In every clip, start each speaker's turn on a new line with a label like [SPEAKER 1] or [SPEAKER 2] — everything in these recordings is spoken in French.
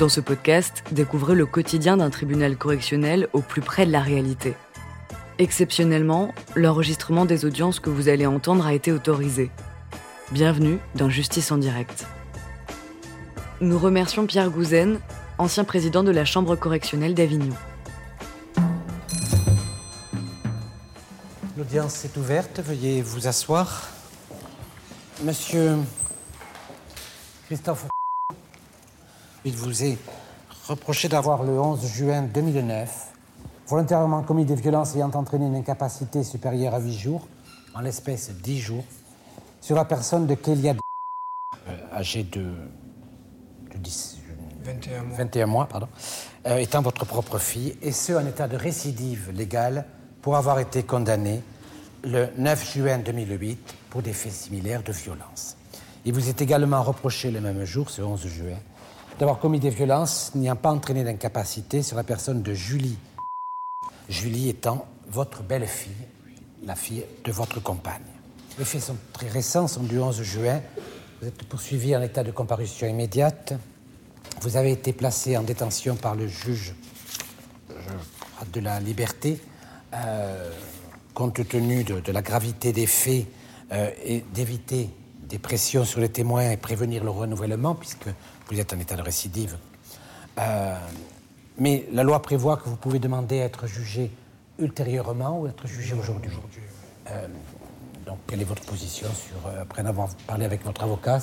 [SPEAKER 1] Dans ce podcast, découvrez le quotidien d'un tribunal correctionnel au plus près de la réalité. Exceptionnellement, l'enregistrement des audiences que vous allez entendre a été autorisé. Bienvenue dans Justice en direct. Nous remercions Pierre Gouzen, ancien président de la Chambre correctionnelle d'Avignon.
[SPEAKER 2] L'audience est ouverte, veuillez vous asseoir. Monsieur Christophe, il vous est reproché d'avoir le 11 juin 2009 volontairement commis des violences ayant entraîné une incapacité supérieure à 8 jours, en l'espèce 10 jours, sur la personne de Kélia, euh, âgée de, de 10,
[SPEAKER 3] 21 mois.
[SPEAKER 2] 21 mois, pardon, euh, étant votre propre fille, et ce en état de récidive légale pour avoir été condamné le 9 juin 2008 pour des faits similaires de violence. Il vous est également reproché le même jour, ce 11 juin, d'avoir commis des violences n'ayant pas entraîné d'incapacité sur la personne de Julie. Julie étant votre belle-fille, la fille de votre compagne. Les faits sont très récents, sont du 11 juin. Vous êtes poursuivi en état de comparution immédiate. Vous avez été placé en détention par le juge de la liberté, euh, compte tenu de, de, la gravité des faits euh, et d'éviter des pressions sur les témoins et prévenir le renouvellement, puisque vous êtes en état de récidive. Euh, mais la loi prévoit que vous pouvez demander à être jugé ultérieurement ou être jugé aujourd'hui. Euh, donc, quelle est votre position sur, euh, après avoir parlé avec votre avocat?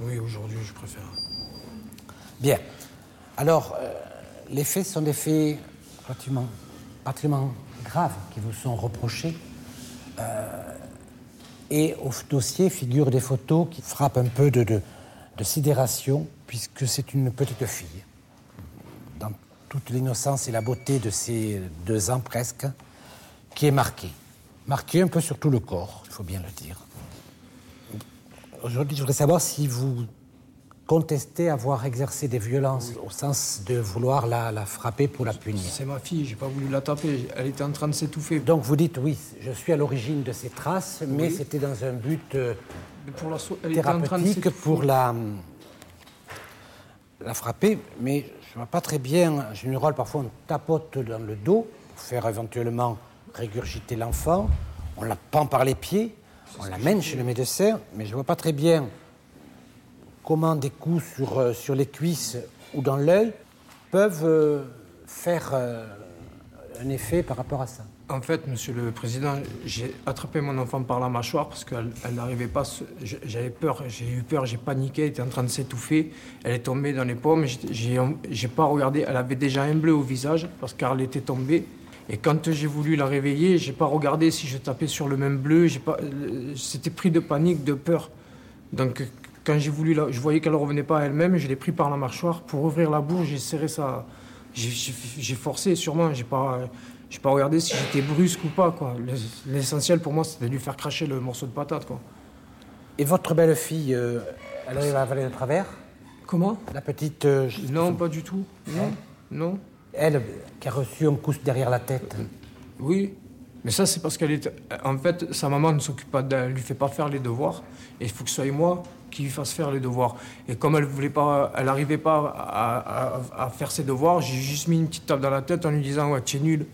[SPEAKER 3] Oui, aujourd'hui, je préfère.
[SPEAKER 2] Bien. Alors, euh, les faits sont des faits relativement, particulièrement graves qui vous sont reprochés. Et au dossier figurent des photos qui frappent un peu de sidération, puisque c'est une petite fille. Dans toute l'innocence et la beauté de ces deux ans presque, qui est marquée. Marquée un peu sur tout le corps, il faut bien le dire. Aujourd'hui, je voudrais savoir si vous contestez avoir exercé des violences oui. au sens de vouloir la, la, frapper pour la punir.
[SPEAKER 3] C'est ma fille, j'ai pas voulu la taper, elle était en train de s'étouffer.
[SPEAKER 2] Donc vous dites oui, je suis à l'origine de ces traces, mais c'était dans un but euh,
[SPEAKER 3] pour la so elle
[SPEAKER 2] thérapeutique pour la, la frapper, mais je ne vois pas très bien. En général, parfois on tapote dans le dos pour faire éventuellement régurgiter l'enfant, on la pend par les pieds, on l'amène chez le médecin, mais je ne vois pas très bien comment des coups sur, euh, sur les cuisses ou dans l'œil peuvent euh, faire euh, un effet par rapport à ça.
[SPEAKER 3] En fait, Monsieur le Président, j'ai attrapé mon enfant par la mâchoire parce qu'elle n'arrivait pas. J'avais peur, j'ai eu peur, j'ai paniqué, elle était en train de s'étouffer. Elle est tombée dans les pommes. J'ai pas regardé. Elle avait déjà un bleu au visage parce qu'elle était tombée. Et quand j'ai voulu la réveiller, j'ai pas regardé si je tapais sur le même bleu. C'était pris de panique, de peur. Donc quand j'ai voulu, la, je voyais qu'elle ne revenait pas à elle-même, je l'ai pris par la mâchoire pour ouvrir la bouche, j'ai serré ça, j'ai forcé sûrement, j'ai pas, j'ai pas regardé si j'étais brusque ou pas quoi. L'essentiel pour moi c'était de lui faire cracher le morceau de patate quoi.
[SPEAKER 2] Et votre belle-fille, euh, elle arrive à avaler de travers?
[SPEAKER 3] Comment?
[SPEAKER 2] La petite. Euh,
[SPEAKER 3] non, pas du tout. Non, hein non.
[SPEAKER 2] Elle qui a reçu un coup derrière la tête.
[SPEAKER 3] Oui, mais ça, c'est parce qu'elle est. En fait, sa maman ne s'occupe pas d'elle, lui fait pas faire les devoirs. Et il faut que ce soit moi qui lui fasse faire les devoirs. Et comme elle voulait pas, elle n'arrivait pas à, à, à, faire ses devoirs, j'ai juste mis une petite tape dans la tête en lui disant ouais, tu es nul.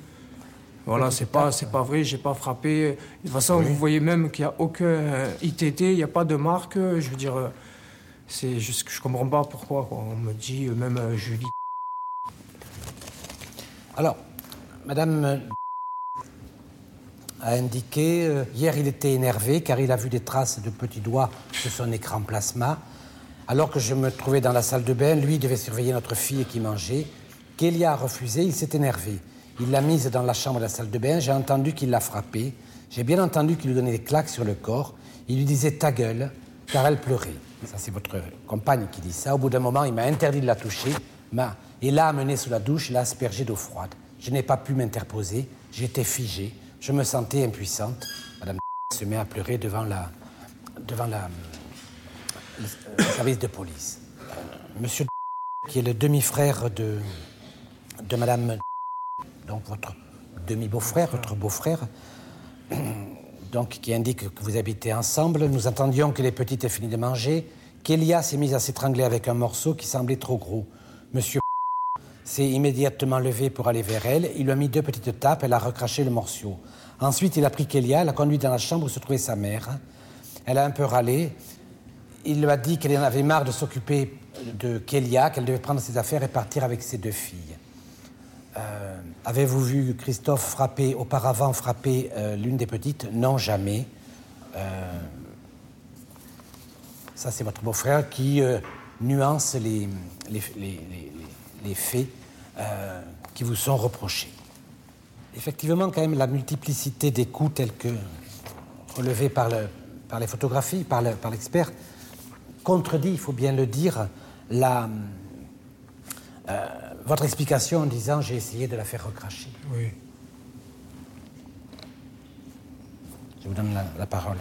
[SPEAKER 3] Voilà, c'est pas, c'est pas vrai, j'ai pas frappé. De toute façon, oui. vous voyez même qu'il n'y a aucun ITT, il n'y a pas de marque. Je veux dire, c'est juste que je comprends pas pourquoi. Quoi. On me dit même euh, Julie.
[SPEAKER 2] Alors, Madame a indiqué. Euh, hier, il était énervé car il a vu des traces de petits doigts sur son écran plasma. Alors que je me trouvais dans la salle de bain, lui devait surveiller notre fille qui mangeait. Kélia a refusé, il s'est énervé. Il l'a mise dans la chambre de la salle de bain. J'ai entendu qu'il l'a frappée. J'ai bien entendu qu'il lui donnait des claques sur le corps. Il lui disait ta gueule, car elle pleurait. Ça, c'est votre compagne qui dit ça. Au bout d'un moment, il m'a interdit de la toucher. Il l'a amenée sous la douche, l'a aspergée d'eau froide. Je n'ai pas pu m'interposer. J'étais figé. Je me sentais impuissante. Madame se met à pleurer devant la, le, service de police. Euh, Monsieur qui est le demi-frère de, de Madame, donc votre demi-beau-frère, votre beau-frère, donc qui indique que vous habitez ensemble. Nous entendions que les petites aient fini de manger. Kélia s'est mise à s'étrangler avec un morceau qui semblait trop gros. Monsieur s'est immédiatement levé pour aller vers elle. Il lui a mis deux petites tapes, elle a recraché le morceau. Ensuite, il a pris Kélia, l'a conduit dans la chambre où se trouvait sa mère. Elle a un peu râlé. Il lui a dit qu'elle en avait marre de s'occuper de Kélia, qu'elle devait prendre ses affaires et partir avec ses deux filles. Euh, avez-vous vu Christophe frapper, auparavant frapper euh, l'une des petites? Non, jamais. Euh, ça, c'est votre beau-frère qui nuance les faits qui vous sont reprochés. Effectivement, quand même, la multiplicité des coups tels que relevés par, le, par les photographies, par l'expert, contredit, il faut bien le dire, la, votre explication en disant j'ai essayé de la faire recracher.
[SPEAKER 3] Oui.
[SPEAKER 2] Je vous donne la, parole.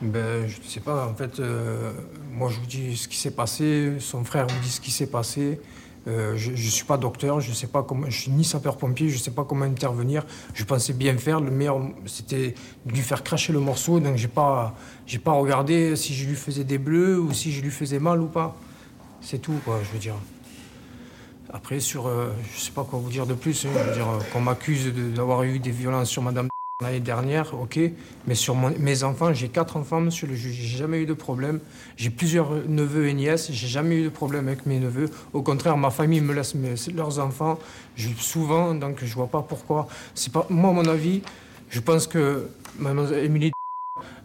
[SPEAKER 3] Ben, je ne sais pas. En fait, euh, moi, je vous dis ce qui s'est passé. Son frère vous dit ce qui s'est passé. Euh, je ne suis pas docteur, je ne sais pas comment, je suis ni sapeur-pompier, je ne sais pas comment intervenir. Je pensais bien faire. Le meilleur, c'était de lui faire cracher le morceau. Donc, j'ai pas, j'ai pas regardé si je lui faisais des bleus ou si je lui faisais mal ou pas. C'est tout, quoi, je veux dire. Après, sur, euh, je sais pas quoi vous dire de plus. Hein, je veux dire, euh, qu'on m'accuse d'avoir eu des violences sur Madame l'année dernière, ok. Mais sur mes enfants, j'ai quatre enfants, monsieur le juge. J'ai jamais eu de problème. J'ai plusieurs neveux et nièces. J'ai jamais eu de problème avec mes neveux. Au contraire, ma famille me laisse leurs enfants. Souvent, donc je vois pas pourquoi. C'est pas moi, mon avis. Je pense que Mademoiselle Émilie,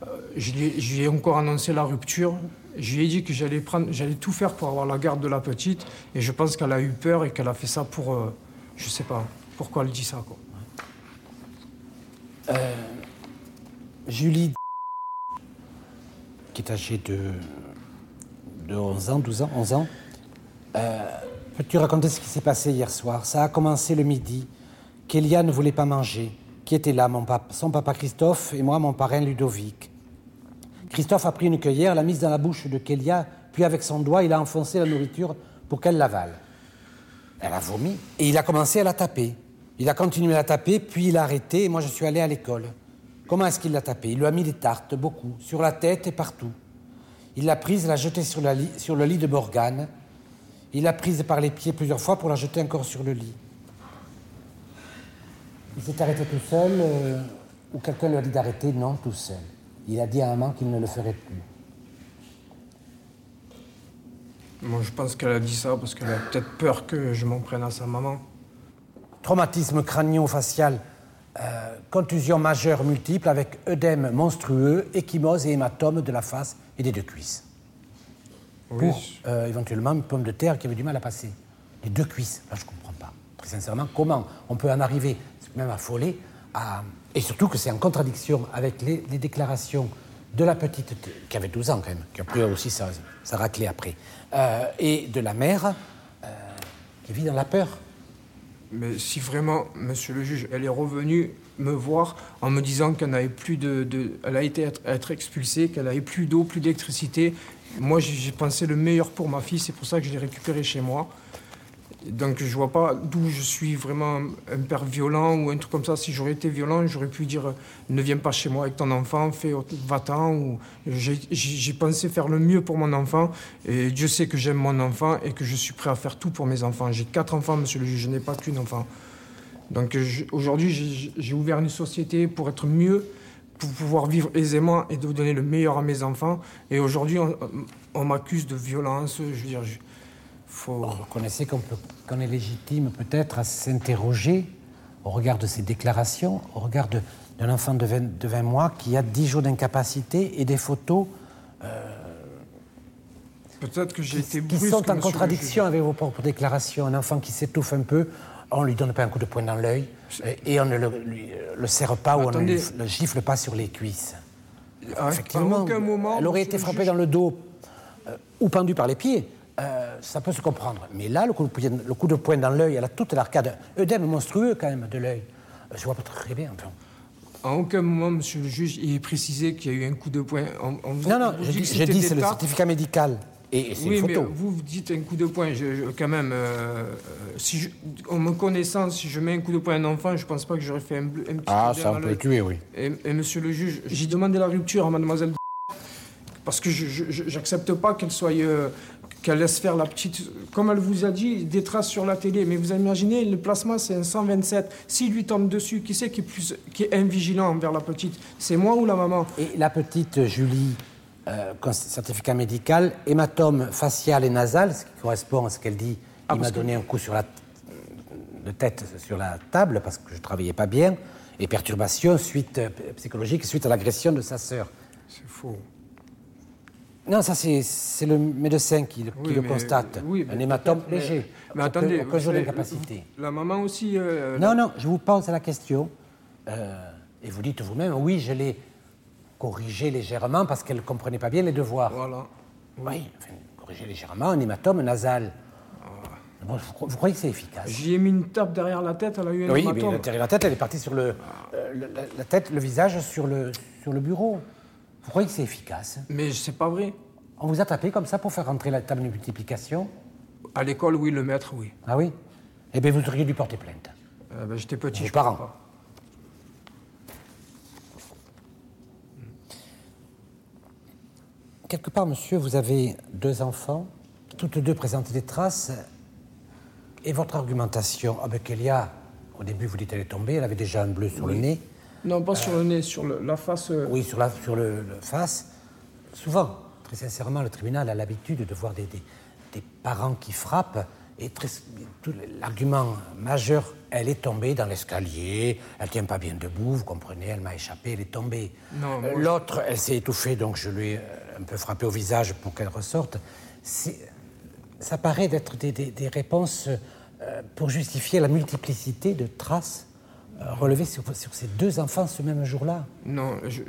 [SPEAKER 3] euh, je lui ai encore annoncé la rupture. Je lui ai dit que j'allais prendre, j'allais tout faire pour avoir la garde de la petite, et je pense qu'elle a eu peur et qu'elle a fait ça pour, euh, je sais pas, pourquoi elle dit ça quoi.
[SPEAKER 2] Euh, Julie, qui est âgée de, de 11 ans, 12 ans, 11 ans, euh, peux-tu raconter ce qui s'est passé hier soir? Ça a commencé le midi. Kélia ne voulait pas manger. Qui était là? Mon papa, Son papa Christophe et moi, mon parrain Ludovic. Christophe a pris une cueillère, l'a mise dans la bouche de Kélia, puis avec son doigt, il a enfoncé la nourriture pour qu'elle l'avale. Elle a vomi et il a commencé à la taper. Il a continué à taper, puis il a arrêté et moi je suis allé à l'école. Comment est-ce qu'il l'a tapé? Il lui a mis des tartes, beaucoup, sur la tête et partout. Il l'a prise, l'a jetée sur, le lit de Morgane. Il l'a prise par les pieds plusieurs fois pour la jeter encore sur le lit. Il s'est arrêté tout seul euh, ou quelqu'un lui a dit d'arrêter? Non, tout seul. Il a dit à maman qu'il ne le ferait plus.
[SPEAKER 3] Moi, je pense qu'elle a dit ça parce qu'elle a peut-être peur que je m'en prenne à sa maman.
[SPEAKER 2] Traumatisme crânio-facial, euh, contusion majeure multiple avec œdème monstrueux, échymose et hématome de la face et des deux cuisses.
[SPEAKER 3] Oui.
[SPEAKER 2] Pour euh, éventuellement une pomme de terre qui avait du mal à passer. Les deux cuisses, là je ne comprends pas. Très sincèrement, comment on peut en arriver, même affolé, à et surtout que c'est en contradiction avec les, déclarations de la petite, qui avait 12 ans quand même, qui a pris aussi sa, sa raclée après, euh, et de la mère, euh, qui vit dans la peur.
[SPEAKER 3] Mais si vraiment, monsieur le juge, elle est revenue me voir en me disant qu'elle n'avait plus de, Elle a été expulsée, qu'elle n'avait plus d'eau, plus d'électricité. Moi, j'ai pensé le meilleur pour ma fille, c'est pour ça que je l'ai récupérée chez moi. Donc je vois pas d'où je suis vraiment un père violent ou un truc comme ça. Si j'aurais été violent, j'aurais pu dire ne viens pas chez moi avec ton enfant, fais va-t'en. J'ai pensé faire le mieux pour mon enfant et Dieu sait que j'aime mon enfant et que je suis prêt à faire tout pour mes enfants. J'ai quatre enfants, monsieur le juge, je n'ai pas qu'une enfant. Donc aujourd'hui, j'ai ouvert une société pour être mieux, pour pouvoir vivre aisément et de donner le meilleur à mes enfants. Et aujourd'hui, on, m'accuse de violence. Je veux dire,
[SPEAKER 2] vous reconnaissez qu'on est légitime peut-être à s'interroger au regard de ces déclarations, au regard d'un enfant de 20, mois qui a 10 jours d'incapacité et des photos. Euh,
[SPEAKER 3] peut-être que j'ai été
[SPEAKER 2] Qui sont en contradiction avec vos propres déclarations. Un enfant qui s'étouffe un peu, on ne lui donne pas un coup de poing dans l'œil et on ne le, serre pas ou on ne le gifle pas sur les cuisses.
[SPEAKER 3] Ah, Effectivement, moment,
[SPEAKER 2] elle aurait été frappée dans le dos euh, ou pendue par les pieds. Euh, ça peut se comprendre. Mais là, le coup de, le coup de poing dans l'œil, elle a toute l'arcade. œdème monstrueux quand même de l'œil. Euh, je vois pas très bien. Enfin.
[SPEAKER 3] À aucun moment, monsieur le juge, il est précisé qu'il y a eu un coup de poing.
[SPEAKER 2] non, non, je dis, c'est le certificat médical. Et, c'est
[SPEAKER 3] oui,
[SPEAKER 2] une photo.
[SPEAKER 3] mais vous, dites un coup de poing. quand même, euh, si en me connaissant, si je mets un coup de poing à un enfant, je pense pas que j'aurais fait un, un petit
[SPEAKER 2] Ah, ça peut tuer, oui.
[SPEAKER 3] Et, et, monsieur le juge, j'ai demandé la rupture à mademoiselle parce que je n'accepte pas qu'elle soit qu'elle laisse faire la petite. Comme elle vous a dit, des traces sur la télé. Mais vous imaginez, le plasma, c'est un 127. S'il lui tombe dessus, qui c'est qui est, plus, qui est invigilant envers la petite? C'est moi ou la maman?
[SPEAKER 2] Et la petite Julie, euh, certificat médical, hématome facial et nasal, ce qui correspond à ce qu'elle dit. Ah, il m'a donné un coup sur la de tête sur la table parce que je ne travaillais pas bien, et perturbation suite, euh, psychologique suite à l'agression de sa sœur.
[SPEAKER 3] C'est faux.
[SPEAKER 2] Non, ça c'est le médecin qui, le constate. Oui, un hématome léger.
[SPEAKER 3] Mais, attendez. La maman aussi. Euh,
[SPEAKER 2] non, non, je vous pose la question. Euh, et vous dites vous-même, oui, je l'ai corrigé légèrement parce qu'elle ne comprenait pas bien les devoirs.
[SPEAKER 3] Voilà.
[SPEAKER 2] Oui, enfin, corrigé légèrement, un hématome nasal. Vous, croyez que c'est efficace?
[SPEAKER 3] J'y ai mis une tape derrière la tête, elle a eu un
[SPEAKER 2] Oui, mais derrière la tête, elle est partie sur le, euh, la, tête, le visage sur le, sur le bureau. Vous croyez que c'est efficace?
[SPEAKER 3] Mais c'est pas vrai.
[SPEAKER 2] On vous a tapé comme ça pour faire rentrer la table de multiplication?
[SPEAKER 3] À l'école, oui, le maître, oui.
[SPEAKER 2] Ah oui? Eh bien, vous auriez dû porter plainte.
[SPEAKER 3] Euh, ben, J'étais petit,
[SPEAKER 2] je parents. Pas. Quelque part, monsieur, vous avez deux enfants. Toutes deux présentent des traces et votre argumentation Ah ben Kélia, au début vous dites qu'elle est tombée, elle avait déjà un bleu sur le nez.
[SPEAKER 3] Non, pas sur le nez, sur la face. Euh.
[SPEAKER 2] Oui, sur la sur le, face. Souvent, très sincèrement, le tribunal a l'habitude de voir des, des, parents qui frappent. Et l'argument majeur, elle est tombée dans l'escalier, elle tient pas bien debout, vous comprenez, elle m'a échappé, elle est tombée.
[SPEAKER 3] Euh,
[SPEAKER 2] l'autre, elle s'est étouffée, donc je lui ai un peu frappé au visage pour qu'elle ressorte ça paraît d'être des, réponses euh, pour justifier la multiplicité de traces euh, relevées sur, ces deux enfants ce même jour-là.
[SPEAKER 3] Non, je,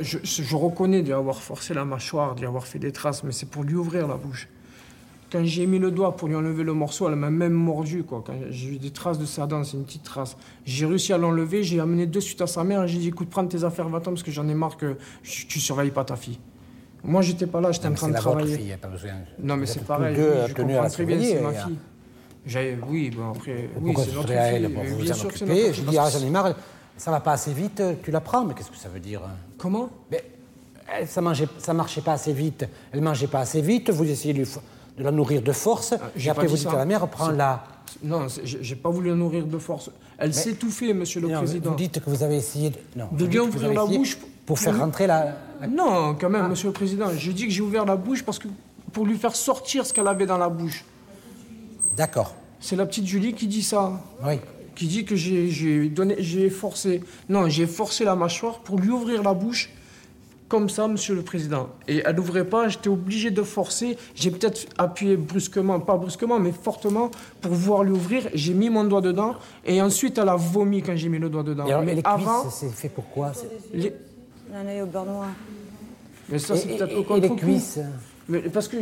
[SPEAKER 3] je, reconnais d'y avoir forcé la mâchoire, d'y avoir fait des traces, mais c'est pour lui ouvrir la bouche. Quand j'ai mis le doigt pour lui enlever le morceau, elle m'a même mordu. Quoi. Quand j'ai eu des traces de sa dent, c'est une petite trace. J'ai réussi à l'enlever, j'ai amené de suite à sa mère et j'ai dit écoute, prends tes affaires, va-t'en parce que j'en ai marre que tu surveilles pas ta fille. Moi, j'étais pas là, j'étais en train de travailler.
[SPEAKER 2] Fille, pas besoin.
[SPEAKER 3] Non, mais c'est pareil.
[SPEAKER 2] Deux oui, je comprends très bien,
[SPEAKER 3] c'est ma fille. Oui, bon après, oui, c'est notre
[SPEAKER 2] à elle pour vous en occuper Je dis, ah, j'en ai marre, ça va pas assez vite, tu la prends. Mais qu'est-ce que ça veut dire hein
[SPEAKER 3] Comment?
[SPEAKER 2] Mais, Ça mangeait, ça marchait pas assez vite, elle mangeait pas assez vite, vous essayez de, la nourrir de force, ah, et après vous dites à la mère, prends-la.
[SPEAKER 3] Non, j'ai pas voulu la nourrir de force. Elle s'étouffait, monsieur le président.
[SPEAKER 2] Vous dites que vous avez essayé de.
[SPEAKER 3] Non, de lui ouvrir la bouche
[SPEAKER 2] pour faire rentrer la,
[SPEAKER 3] Non, quand même, ah. Monsieur le Président. Je dis que j'ai ouvert la bouche parce que pour lui faire sortir ce qu'elle avait dans la bouche.
[SPEAKER 2] D'accord.
[SPEAKER 3] C'est la petite Julie qui dit ça.
[SPEAKER 2] Oui.
[SPEAKER 3] Qui dit que j'ai donné, j'ai forcé. Non, j'ai forcé la mâchoire pour lui ouvrir la bouche comme ça, Monsieur le Président. Et elle n'ouvrait pas, j'étais obligé de forcer. J'ai peut-être appuyé brusquement, pas brusquement, mais fortement pour pouvoir lui ouvrir. J'ai mis mon doigt dedans et ensuite elle a vomi quand j'ai mis le doigt dedans.
[SPEAKER 2] mais les avant, c'est fait pourquoi
[SPEAKER 4] un œil au beurre noir.
[SPEAKER 3] Mais ça, c'est peut-être au
[SPEAKER 2] contre les cuisses
[SPEAKER 3] parce que,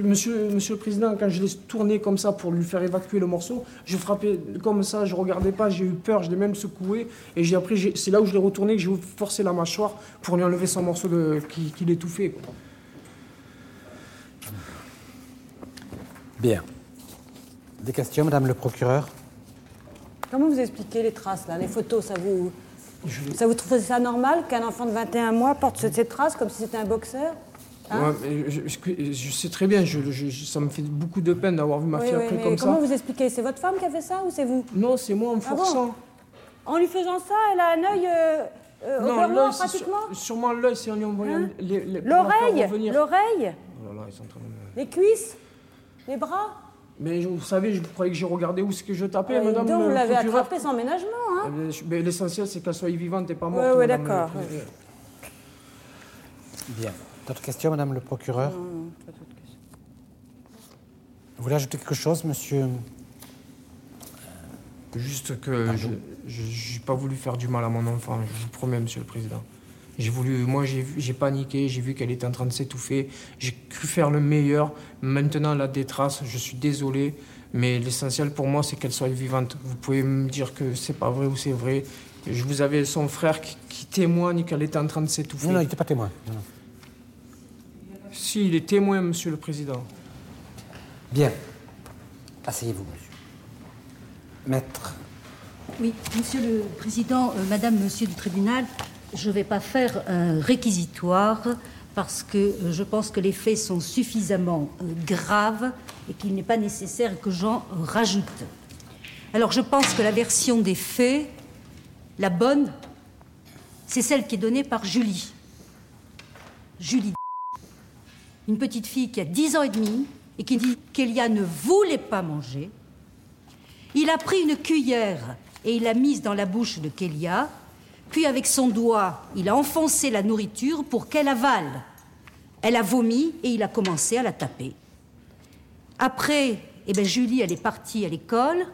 [SPEAKER 3] monsieur, monsieur le Président, quand je l'ai tourné comme ça pour lui faire évacuer le morceau, je frappais comme ça, je regardais pas, j'ai eu peur, je l'ai même secoué. Et j'ai après, c'est là où je l'ai retourné que j'ai forcé la mâchoire pour lui enlever son morceau de, qui, qui l'étouffait.
[SPEAKER 2] Bien. Des questions, madame le procureur?
[SPEAKER 4] Comment vous expliquez les traces, là Les photos, ça vous, ça vous trouvez ça normal qu'un enfant de 21 mois porte cette trace comme si c'était un boxeur?
[SPEAKER 3] Hein je, sais très bien, ça me fait beaucoup de peine d'avoir vu ma fille après comme
[SPEAKER 4] ça. Comment vous expliquez C'est votre femme qui a fait ça ou c'est vous?
[SPEAKER 3] Non, c'est moi en me ah forçant.
[SPEAKER 4] en lui faisant ça, elle a un œil euh, euh non, noir pratiquement
[SPEAKER 3] Sûrement l'œil, c'est en lui envoyant hein
[SPEAKER 4] les, L'oreille L'oreille oh Les cuisses Les bras
[SPEAKER 3] mais vous savez, je croyais que j'ai regardé où ce que je tapais,
[SPEAKER 4] ah,
[SPEAKER 3] madame.
[SPEAKER 4] Donc vous l'avez attrapé sans ménagement, hein
[SPEAKER 3] mais L'essentiel, c'est qu'elle soit vivante et pas morte.
[SPEAKER 4] Oui, ouais, d'accord.
[SPEAKER 2] Bien. D'autres questions, madame le procureur
[SPEAKER 4] Non, pas d'autres questions.
[SPEAKER 2] Vous voulez ajouter quelque chose, monsieur?
[SPEAKER 3] Juste que je n'ai pas voulu faire du mal à mon enfant, je vous promets, monsieur le président. J'ai voulu, moi j'ai paniqué, j'ai vu qu'elle était en train de s'étouffer, j'ai cru faire le meilleur. Maintenant elle a des traces, je suis désolé, mais l'essentiel pour moi c'est qu'elle soit vivante. Vous pouvez me dire que c'est pas vrai ou c'est vrai. Je vous avais son frère qui, témoigne qu'elle était en train de s'étouffer.
[SPEAKER 2] Non, non, il n'était pas témoin.
[SPEAKER 3] Si, il est témoin, monsieur le président.
[SPEAKER 2] Bien. Asseyez-vous, monsieur. Maître.
[SPEAKER 5] Oui, monsieur le président, euh, madame, monsieur du tribunal, je ne vais pas faire un réquisitoire
[SPEAKER 6] parce que euh, je pense que les faits sont suffisamment euh, graves et qu'il n'est pas nécessaire que j'en rajoute. Alors je pense que la version des faits, la bonne, c'est celle qui est donnée par Julie. Julie, une petite fille qui a 10 ans et demi et qui dit qu'Elia ne voulait pas manger. Il a pris une cuillère et il l'a mise dans la bouche de Kélia, puis avec son doigt, il a enfoncé la nourriture pour qu'elle avale. Elle a vomi et il a commencé à la taper. Après, eh bien, Julie, elle est partie à l'école,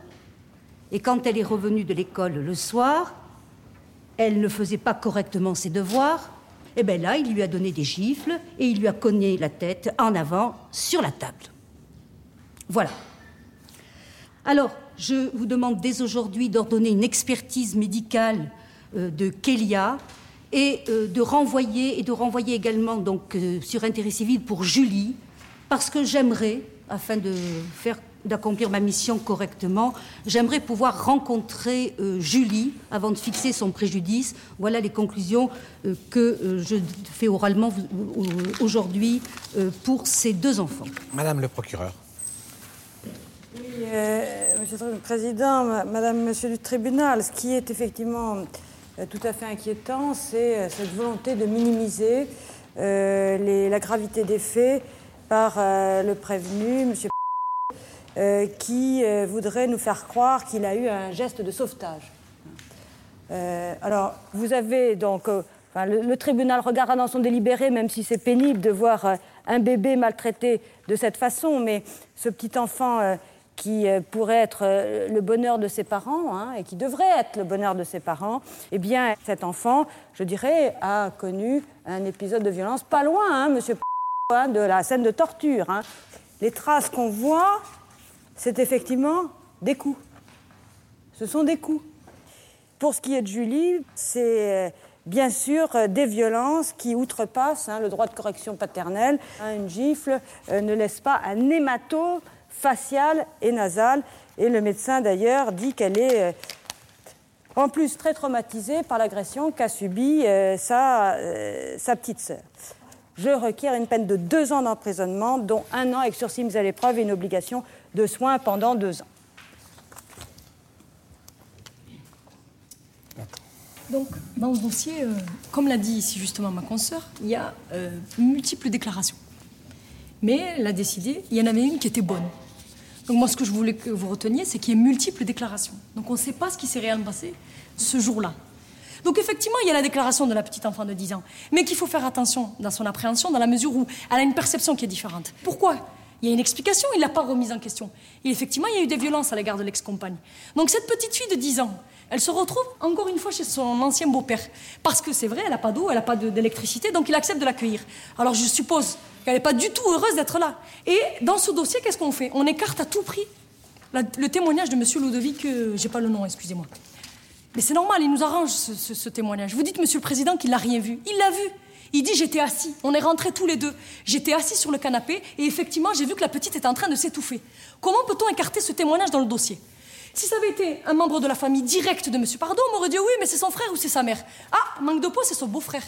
[SPEAKER 6] et quand elle est revenue de l'école le soir, elle ne faisait pas correctement ses devoirs, et bien là, il lui a donné des gifles et il lui a cogné la tête en avant sur la table. Voilà. Alors, je vous demande dès aujourd'hui d'ordonner une expertise médicale euh, de Kélia et euh, de renvoyer et de renvoyer également euh, sur intérêt civil pour Julie, parce que j'aimerais, afin de faire d'accomplir ma mission correctement, j'aimerais pouvoir rencontrer Julie avant de fixer son préjudice. Voilà les conclusions que je fais oralement aujourd'hui pour ces deux enfants.
[SPEAKER 2] Madame le procureur.
[SPEAKER 4] Oui, Monsieur le Président, Madame, Monsieur du Tribunal, ce qui est effectivement euh, tout à fait inquiétant, c'est euh, cette volonté de minimiser euh, la gravité des faits par le prévenu, M. qui voudrait nous faire croire qu'il a eu un geste de sauvetage. alors, vous avez donc. le, tribunal regardera dans son délibéré, même si c'est pénible de voir un bébé maltraité de cette façon, mais ce petit enfant qui euh, pourrait être euh, le bonheur de ses parents hein, et qui devrait être le bonheur de ses parents, eh bien, cet enfant, je dirais, a connu un épisode de violence pas loin, hein, monsieur hein, de la scène de torture. Hein. Les traces qu'on voit, c'est effectivement des coups. Ce sont des coups. Pour ce qui est de Julie, c'est euh, bien sûr des violences qui outrepassent le droit de correction paternelle. Une gifle ne laisse pas un hématome faciale et nasale. Et le médecin, d'ailleurs, dit qu'elle est euh, en plus très traumatisée par l'agression qu'a subie euh, sa, euh, sa, petite sœur. Je requiers une peine de deux ans d'emprisonnement, dont un an avec sursis à l'épreuve et une obligation de soins pendant deux ans.
[SPEAKER 5] Donc, dans ce dossier, comme l'a dit ici justement ma consoeur, il y a multiples déclarations. Mais elle a décidé, il y en avait une qui était bonne. Donc moi, ce que je voulais que vous reteniez, c'est qu'il y ait multiples déclarations. Donc on ne sait pas ce qui s'est réellement passé ce jour-là. Donc effectivement, il y a la déclaration de la petite enfant de 10 ans, mais qu'il faut faire attention dans son appréhension, dans la mesure où elle a une perception qui est différente. Pourquoi? Il y a une explication, il ne l'a pas remise en question. Et effectivement, il y a eu des violences à l'égard de l'ex-compagne. Donc cette petite fille de 10 ans, elle se retrouve encore une fois chez son ancien beau-père. Parce que c'est vrai, elle n'a pas d'eau, elle n'a pas d'électricité, donc il accepte de l'accueillir. Alors je suppose qu'elle n'est pas du tout heureuse d'être là. Et dans ce dossier, qu'est-ce qu'on fait? On écarte à tout prix le témoignage de M. Ludovic, euh, j'ai pas le nom, excusez-moi. Mais c'est normal, il nous arrange ce, témoignage. Vous dites, Monsieur le Président, qu'il l'a rien vu. Il l'a vu. Il dit j'étais assis. On est rentrés tous les deux. J'étais assis sur le canapé et effectivement j'ai vu que la petite était en train de s'étouffer. Comment peut-on écarter ce témoignage dans le dossier? Si ça avait été un membre de la famille directe de Monsieur Pardon, on m'aurait dit oui, mais c'est son frère ou c'est sa mère. Ah, manque de peau, c'est son beau-frère.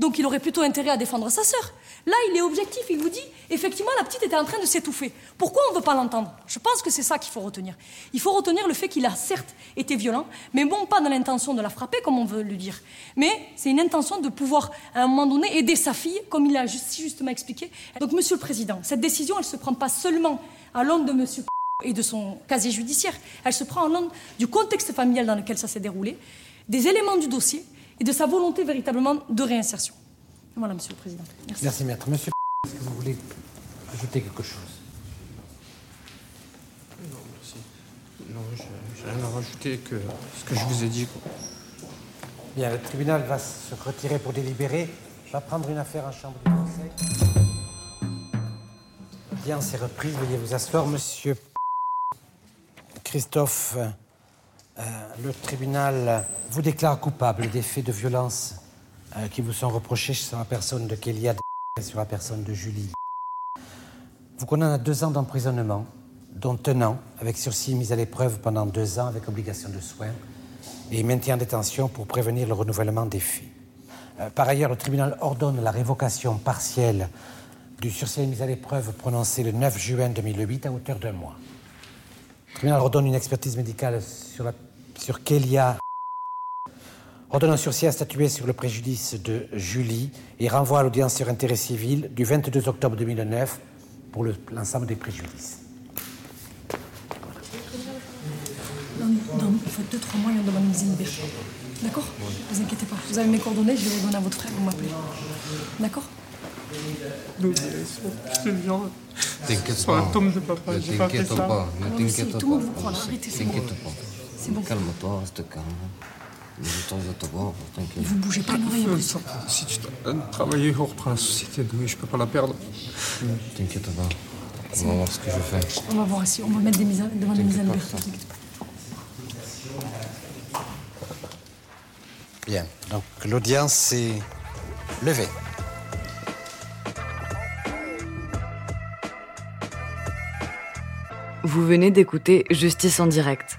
[SPEAKER 5] Donc il aurait plutôt intérêt à défendre sa sœur. Là, il est objectif, il vous dit, effectivement, la petite était en train de s'étouffer. Pourquoi on ne veut pas l'entendre? Je pense que c'est ça qu'il faut retenir. Il faut retenir le fait qu'il a certes été violent, mais bon, pas dans l'intention de la frapper, comme on veut le dire. Mais c'est une intention de pouvoir, à un moment donné, aider sa fille, comme il l'a si justement expliqué. Donc, Monsieur le Président, cette décision, elle ne se prend pas seulement à l'onde de Monsieur et de son casier judiciaire, elle se prend en l'onde du contexte familial dans lequel ça s'est déroulé, des éléments du dossier, et de sa volonté véritablement de réinsertion. Voilà, Monsieur le Président.
[SPEAKER 2] Merci. Merci, Maître. Monsieur, est-ce que vous voulez ajouter quelque chose?
[SPEAKER 3] Non, merci. Non, je n'ai rien à rajouter que ce que je vous ai dit.
[SPEAKER 2] Bien, le tribunal va se retirer pour délibérer. Va prendre une affaire en chambre de conseil. Bien, c'est repris. Veuillez vous asseoir, Monsieur Christophe. Euh, le tribunal vous déclare coupable des faits de violence euh, qui vous sont reprochés sur la personne de Kélia et sur la personne de Julie. Vous condamnez à deux ans d'emprisonnement, dont un an avec sursis mis à l'épreuve pendant deux ans avec obligation de soins et maintien en détention pour prévenir le renouvellement des faits. Euh, par ailleurs, le tribunal ordonne la révocation partielle du sursis de mise à l'épreuve prononcé le 9 juin 2008 à hauteur d'un mois. Le tribunal ordonne une expertise médicale sur, la, sur Kélia, ordonne un sursis à statuer sur le préjudice de Julie et renvoie à l'audience sur intérêt civil du 22 octobre 2009 pour l'ensemble des préjudices.
[SPEAKER 5] Non, non, il faut deux, trois mois, il demande une liberté. D'accord Ne vous inquiétez pas. Vous avez mes coordonnées, je vais les donner à votre frère, vous m'appelez. D'accord
[SPEAKER 7] T'inquiète pas. tombe de papa, ne t'inquiète pas, ne t'inquiète pas.
[SPEAKER 5] Tout le monde vous croit, arrêtez, c'est.
[SPEAKER 7] T'inquiète pas.
[SPEAKER 5] C'est bon.
[SPEAKER 7] Calme-toi, reste calme. Je t'en veux te voir, t'inquiète.
[SPEAKER 5] Vous bougez pas, n'oreille en plus.
[SPEAKER 3] Si tu dois travailler, on reprend la société de je peux pas la perdre.
[SPEAKER 7] T'inquiète pas. On va voir ce que je fais.
[SPEAKER 5] On va voir ici, on va mettre des mises à, devant des mises à.
[SPEAKER 2] Bien, donc l'audience est levée.
[SPEAKER 1] Vous venez d'écouter Justice en direct.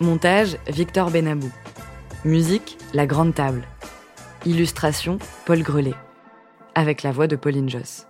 [SPEAKER 1] Montage Victor Benabou. Musique La Grande Table. Illustration Paul Grelet. Avec la voix de Pauline Joss.